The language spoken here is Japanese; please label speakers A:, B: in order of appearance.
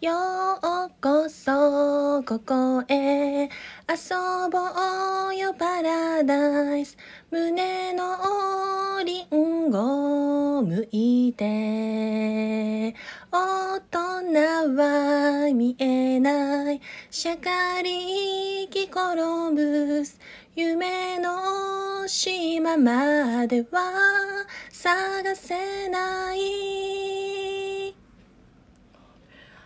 A: ようこそここへ。遊ぼうよパラダイス。胸のリンゴを剥いて。大人は見えない。しゃかりキコロぶ。ブ夢の島までは探せない。